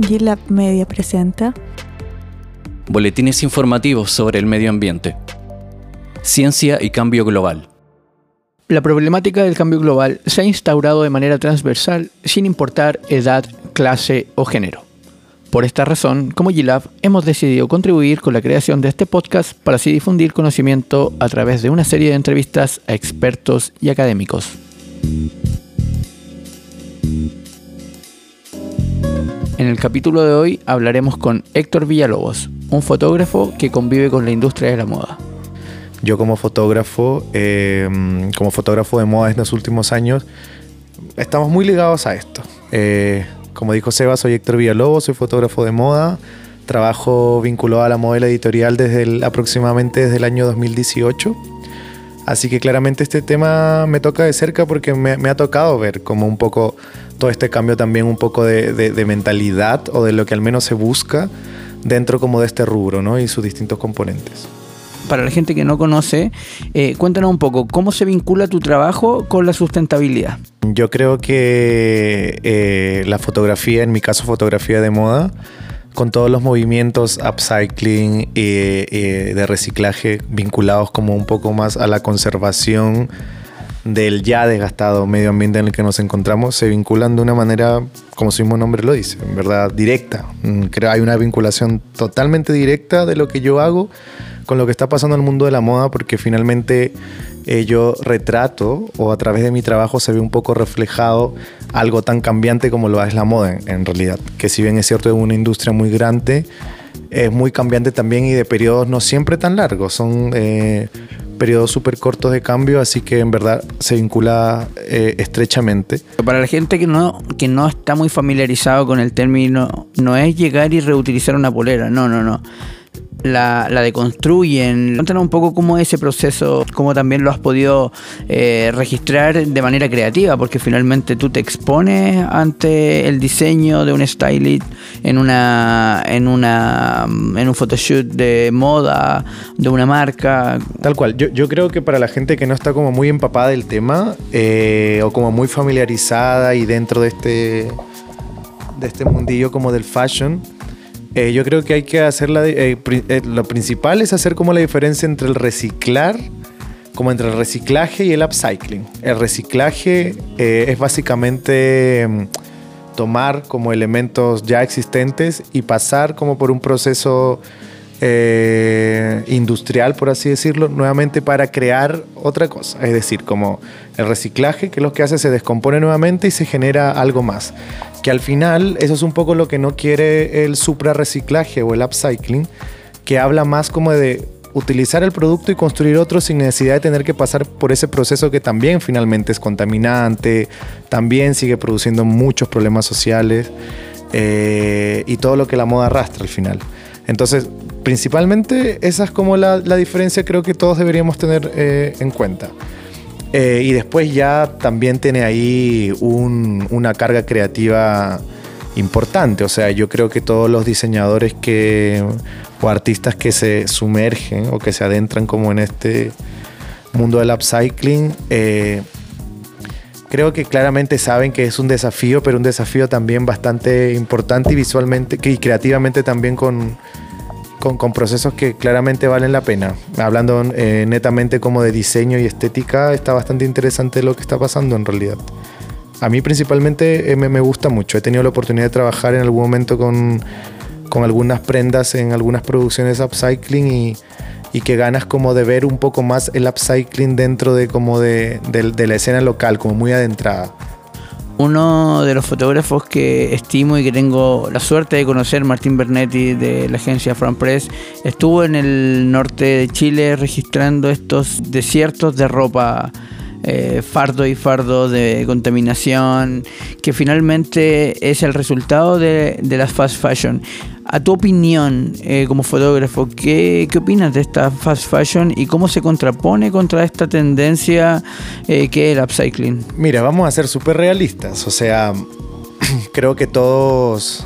GitLab Media presenta Boletines informativos sobre el medio ambiente. Ciencia y cambio global. La problemática del cambio global se ha instaurado de manera transversal sin importar edad, clase o género. Por esta razón, como GitLab, hemos decidido contribuir con la creación de este podcast para así difundir conocimiento a través de una serie de entrevistas a expertos y académicos. En el capítulo de hoy hablaremos con Héctor Villalobos, un fotógrafo que convive con la industria de la moda. Yo como fotógrafo, eh, como fotógrafo de moda en los últimos años, estamos muy ligados a esto. Eh, como dijo Seba, soy Héctor Villalobos, soy fotógrafo de moda, trabajo vinculado a la modelo editorial desde aproximadamente desde el año 2018. Así que claramente este tema me toca de cerca porque me, me ha tocado ver como un poco todo este cambio también un poco de, mentalidad o de lo que al menos se busca dentro como de este rubro ¿no? y sus distintos componentes. Para la gente que no conoce, eh, cuéntanos un poco, ¿cómo se vincula tu trabajo con la sustentabilidad? Yo creo que eh, la fotografía, en mi caso fotografía de moda, con todos los movimientos upcycling y de reciclaje vinculados como un poco más a la conservación del ya desgastado medio ambiente en el que nos encontramos se vinculan de una manera, como su mismo nombre lo dice, en verdad directa. Mm, creo hay una vinculación totalmente directa de lo que yo hago con lo que está pasando en el mundo de la moda, porque finalmente eh, yo retrato o a través de mi trabajo se ve un poco reflejado algo tan cambiante como lo es la moda en, realidad. Que si bien es cierto es una industria muy grande, es muy cambiante también y de periodos no siempre tan largos. Son eh, periodos súper cortos de cambio, así que en verdad se vincula eh, estrechamente. Para la gente que no, que no está muy familiarizado con el término, no es llegar y reutilizar una polera, no, no, no la, deconstruyen. Cuéntanos un poco cómo es ese proceso, cómo también lo has podido eh, registrar de manera creativa, porque finalmente tú te expones ante el diseño de un stylist en una en una en un photoshoot de moda de una marca. Tal cual. Yo, yo creo que para la gente que no está como muy empapada del tema eh, o como muy familiarizada y dentro de este de este mundillo como del fashion eh, yo creo que hay que hacer la, eh, eh, lo principal es hacer como la diferencia entre el reciclar, como entre el reciclaje y el upcycling. El reciclaje es básicamente mm, tomar como elementos ya existentes y pasar como por un proceso industrial, por así decirlo, nuevamente para crear otra cosa. Es decir, como el reciclaje, que lo que hace, se descompone nuevamente y se genera algo más que al final eso es un poco lo que no quiere el supra reciclaje o el upcycling, que habla más como de utilizar el producto y construir otro sin necesidad de tener que pasar por ese proceso que también finalmente es contaminante, también sigue produciendo muchos problemas sociales eh, y todo lo que la moda arrastra al final. Entonces, principalmente esa es como la, diferencia creo que todos deberíamos tener eh, en cuenta. Eh, y después ya también tiene ahí una carga creativa importante. O sea, yo creo que todos los diseñadores que, o artistas que se sumergen o que se adentran como en este mundo del upcycling, eh, creo que claramente saben que es un desafío, pero un desafío también bastante importante y visualmente y creativamente también con, con, procesos que claramente valen la pena. Hablando eh, netamente como de diseño y estética, está bastante interesante lo que está pasando en realidad. A mí principalmente eh, me, gusta mucho. He tenido la oportunidad de trabajar en algún momento con, con algunas prendas en algunas producciones upcycling y, y, que ganas como de ver un poco más el upcycling dentro de como de, de la escena local, como muy adentrada. Uno de los fotógrafos que estimo y que tengo la suerte de conocer, Martín Bernetti de la agencia Fran Press, estuvo en el norte de Chile registrando estos desiertos de ropa eh, fardo y fardo de contaminación, que finalmente es el resultado de, de la fast fashion. A tu opinión, eh, como fotógrafo, ¿qué, ¿qué, opinas de esta fast fashion y cómo se contrapone contra esta tendencia eh, que es el upcycling? Mira, vamos a ser súper realistas. O sea, creo que todos,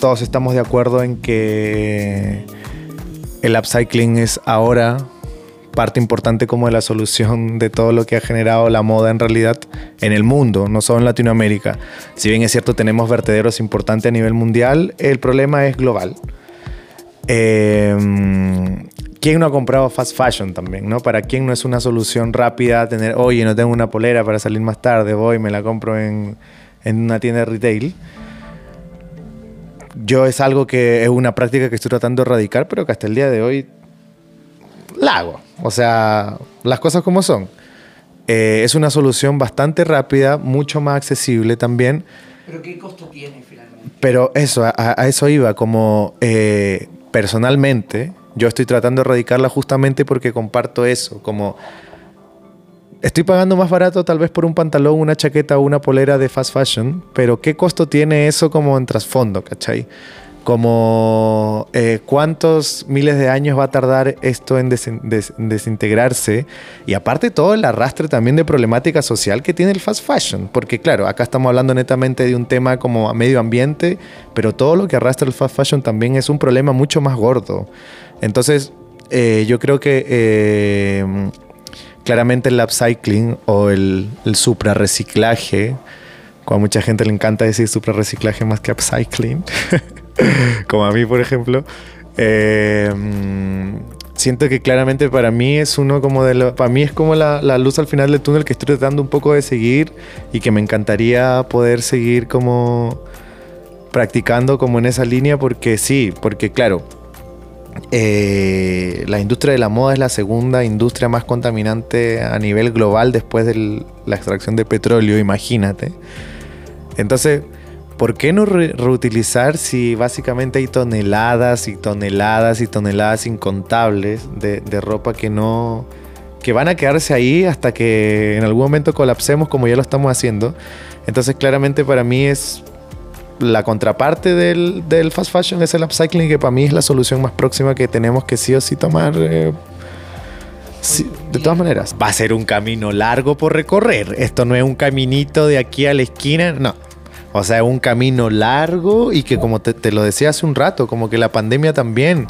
todos estamos de acuerdo en que el upcycling es ahora parte importante como de la solución de todo lo que ha generado la moda en realidad en el mundo, no solo en Latinoamérica. Si bien es cierto tenemos vertederos importantes a nivel mundial, el problema es global. Eh, ¿Quién no ha comprado fast fashion también? ¿no? ¿Para quién no es una solución rápida tener, oye, no tengo una polera para salir más tarde, voy, me la compro en, en una tienda de retail? Yo es algo que es una práctica que estoy tratando de erradicar, pero que hasta el día de hoy la hago. O sea, las cosas como son. Eh, es una solución bastante rápida, mucho más accesible también. ¿Pero qué costo tiene finalmente? Pero eso, a, a eso iba, como eh, personalmente, yo estoy tratando de erradicarla justamente porque comparto eso, como estoy pagando más barato tal vez por un pantalón, una chaqueta o una polera de fast fashion, pero ¿qué costo tiene eso como en trasfondo, cachai? Como eh, cuántos miles de años va a tardar esto en des des desintegrarse y aparte todo el arrastre también de problemática social que tiene el fast fashion, porque claro, acá estamos hablando netamente de un tema como medio ambiente, pero todo lo que arrastra el fast fashion también es un problema mucho más gordo. Entonces, eh, yo creo que eh, claramente el upcycling o el, el supra reciclaje, como a mucha gente le encanta decir supra reciclaje más que upcycling, como a mí, por ejemplo. Eh, siento que claramente para mí es uno como de para mí es como la, la, luz al final del túnel que estoy tratando un poco de seguir y que me encantaría poder seguir como practicando como en esa línea porque sí, porque claro, eh, la industria de la moda es la segunda industria más contaminante a nivel global después de la extracción de petróleo, imagínate. Entonces, ¿por qué no re reutilizar si básicamente hay toneladas y toneladas y toneladas incontables de, de, ropa que no que van a quedarse ahí hasta que en algún momento colapsemos como ya lo estamos haciendo? Entonces, claramente para mí es la contraparte del, del, fast fashion es el upcycling, que para mí es la solución más próxima que tenemos que sí o sí tomar. Eh, sí, de todas maneras, va a ser un camino largo por recorrer. Esto no es un caminito de aquí a la esquina, no. O sea, un camino largo y que como te, lo decía hace un rato, como que la pandemia también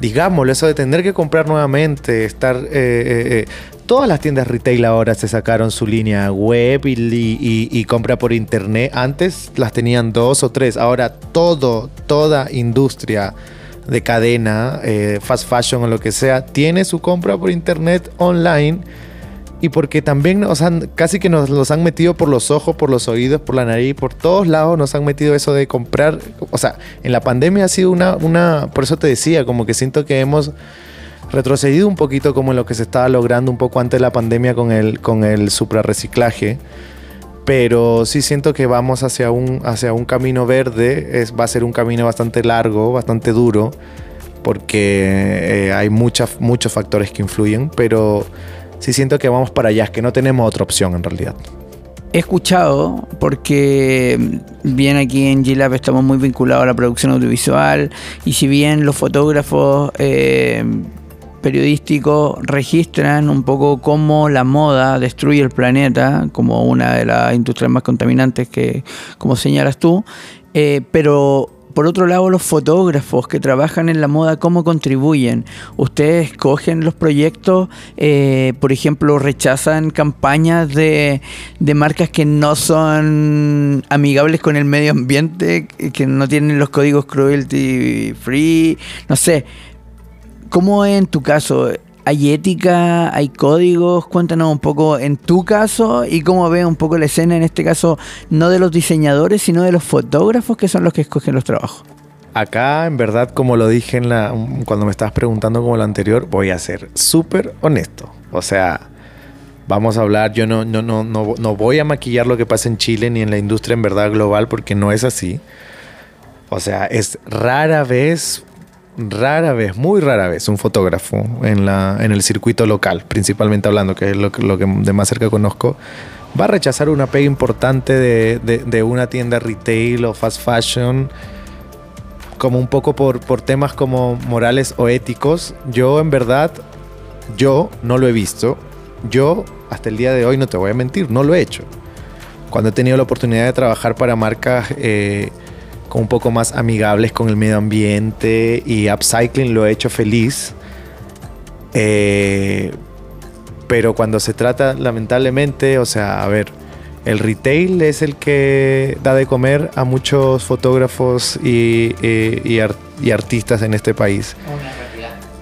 digámoslo, eso de tener que comprar nuevamente, estar eh, eh, eh, todas las tiendas retail ahora se sacaron su línea web y, y, compra por internet. Antes las tenían dos o tres. Ahora todo, toda industria de cadena, fast fashion o lo que sea, tiene su compra por internet online. Y porque también, o sea, casi que nos los han metido por los ojos, por los oídos, por la nariz, por todos lados nos han metido eso de comprar. O sea, en la pandemia ha sido una, una, por eso te decía, como que siento que hemos retrocedido un poquito como en lo que se estaba logrando un poco antes de la pandemia con el, con el suprarreciclaje. Pero sí siento que vamos hacia un, hacia un camino verde. Va a ser un camino bastante largo, bastante duro, porque eh, hay muchas, muchos factores que influyen. Pero sí siento que vamos para allá, que no tenemos otra opción en realidad. He escuchado, porque bien aquí en G-Lab estamos muy vinculados a la producción audiovisual, y si bien los fotógrafos eh, periodísticos registran un poco cómo la moda destruye el planeta, como una de las industrias más contaminantes que, como señalas tú, eh, pero por otro lado, los fotógrafos que trabajan en la moda, ¿cómo contribuyen? ¿Ustedes escogen los proyectos? Eh, por ejemplo, ¿rechazan campañas de, de, marcas que no son amigables con el medio ambiente, que no tienen los códigos cruelty free? No sé. ¿Cómo es en tu caso? ¿Hay ética? ¿Hay códigos? Cuéntanos un poco en tu caso y cómo ve un poco la escena, en este caso, no de los diseñadores, sino de los fotógrafos que son los que escogen los trabajos. Acá, en verdad, como lo dije en la, cuando me estabas preguntando como lo anterior, voy a ser súper honesto. O sea, vamos a hablar, yo no, no, no, no, no voy a maquillar lo que pasa en Chile ni en la industria en verdad global porque no es así. O sea, es rara vez rara vez, muy rara vez, un fotógrafo en, la, en el circuito local, principalmente hablando, que es lo, que de más cerca conozco, va a rechazar una pega importante de, de, de, una tienda retail o fast fashion, como un poco por, por temas como morales o éticos. Yo en verdad, yo no lo he visto. Yo hasta el día de hoy, no te voy a mentir, no lo he hecho. Cuando he tenido la oportunidad de trabajar para marcas... Eh, un poco más amigables con el medio ambiente y upcycling lo he hecho feliz. Eh, pero cuando se trata, lamentablemente, o sea, a ver, el retail es el que da de comer a muchos fotógrafos y, y, artistas en este país.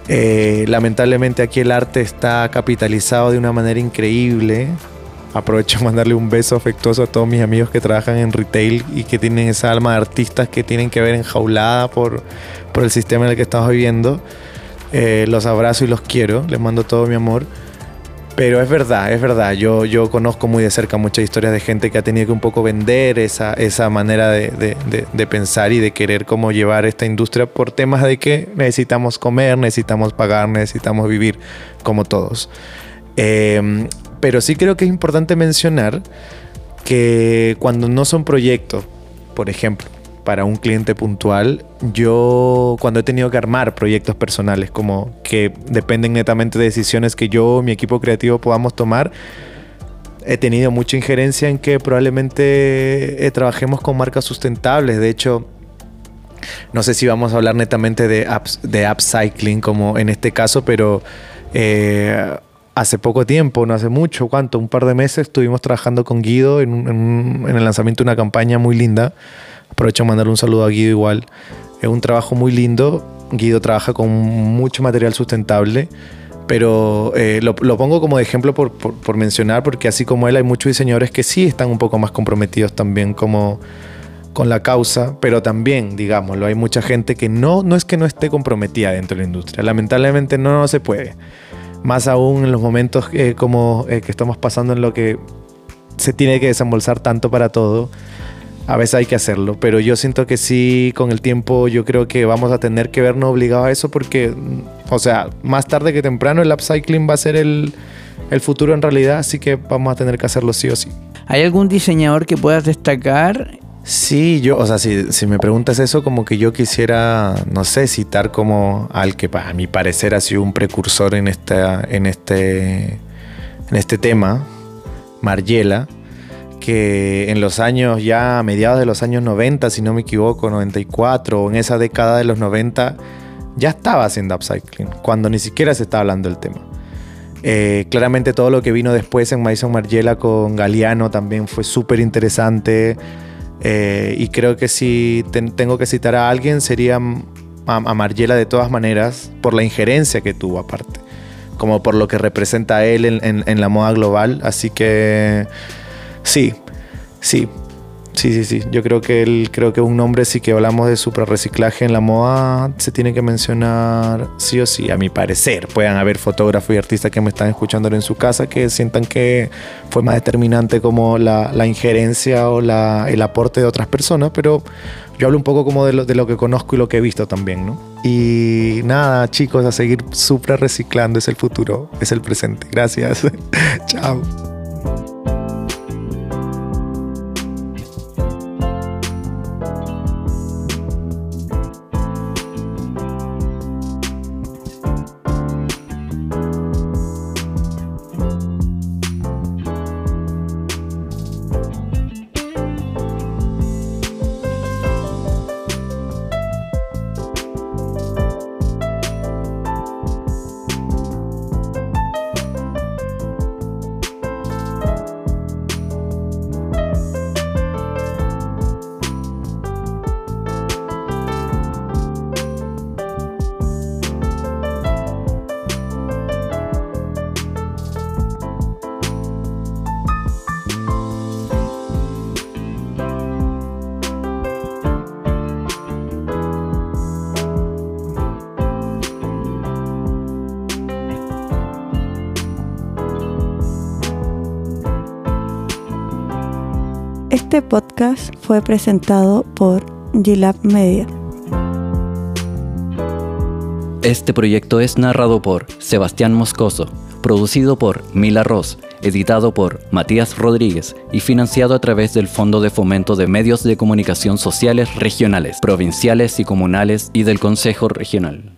Eh, lamentablemente aquí el arte está capitalizado de una manera increíble. Aprovecho de mandarle un beso afectuoso a todos mis amigos que trabajan en retail y que tienen esa alma de artistas que tienen que ver enjaulada por, por el sistema en el que estamos viviendo. Eh, los abrazo y los quiero, les mando todo mi amor. Pero es verdad, es verdad. Yo, yo conozco muy de cerca muchas historias de gente que ha tenido que un poco vender esa, esa manera de, de, pensar y de querer cómo llevar esta industria por temas de que necesitamos comer, necesitamos pagar, necesitamos vivir como todos. Em, pero sí creo que es importante mencionar que cuando no son proyectos, por ejemplo, para un cliente puntual, yo cuando he tenido que armar proyectos personales como que dependen netamente de decisiones que yo, mi equipo creativo podamos tomar, he tenido mucha injerencia en que probablemente eh, trabajemos con marcas sustentables. De hecho, no sé si vamos a hablar netamente de, de upcycling como en este caso, pero eh, hace poco tiempo, no hace mucho, ¿cuánto? Un par de meses estuvimos trabajando con Guido en, el lanzamiento de una campaña muy linda Aprovecho a mandarle un saludo a Guido igual. Es un trabajo muy lindo. Guido trabaja con mucho material sustentable, pero eh, lo, pongo como ejemplo por, por, mencionar, porque así como él hay muchos diseñadores que sí están un poco más comprometidos también como con la causa, pero también, digámoslo, hay mucha gente que no, no es que no esté comprometida dentro de la industria, lamentablemente no, no se puede. Más aún en los momentos eh, como eh, que estamos pasando en lo que se tiene que desembolsar tanto para todo a veces hay que hacerlo, pero yo siento que sí, con el tiempo yo creo que vamos a tener que vernos obligados a eso porque, o sea, más tarde que temprano el upcycling va a ser el, futuro en realidad, así que vamos a tener que hacerlo sí o sí. ¿Hay algún diseñador que puedas destacar? Sí, yo, o sea, si, me preguntas eso, como que yo quisiera, no sé, citar como al que a mi parecer ha sido un precursor en, esta, en, este, en este tema, Margiela que en los años ya, a mediados de los años 90, si no me equivoco, 94, o en esa década de los 90, ya estaba haciendo upcycling, cuando ni siquiera se estaba hablando del tema. Eh, claramente todo lo que vino después en Maison Margiela con Galeano también fue súper interesante. Eh, y creo que si tengo que citar a alguien sería a, Margiela de todas maneras, por la injerencia que tuvo aparte, como por lo que representa él en la moda global. Así que Sí, sí. Sí, sí, sí. Yo creo que él, creo que un nombre, sí que hablamos de reciclaje en la moda, se tiene que mencionar sí o sí, a mi parecer. Puedan haber fotógrafos y artistas que me están escuchando en su casa que sientan que fue más determinante como la, injerencia o la, el aporte de otras personas, pero yo hablo un poco como de lo, de lo que conozco y lo que he visto también, ¿no? Y nada, chicos, a seguir supra reciclando es el futuro, es el presente. Gracias. Chao. Este podcast fue presentado por Gilab Media. Este proyecto es narrado por Sebastián Moscoso, producido por Mila Ross, editado por Matías Rodríguez y financiado a través del Fondo de Fomento de Medios de Comunicación Sociales Regionales, Provinciales y Comunales y del Consejo Regional.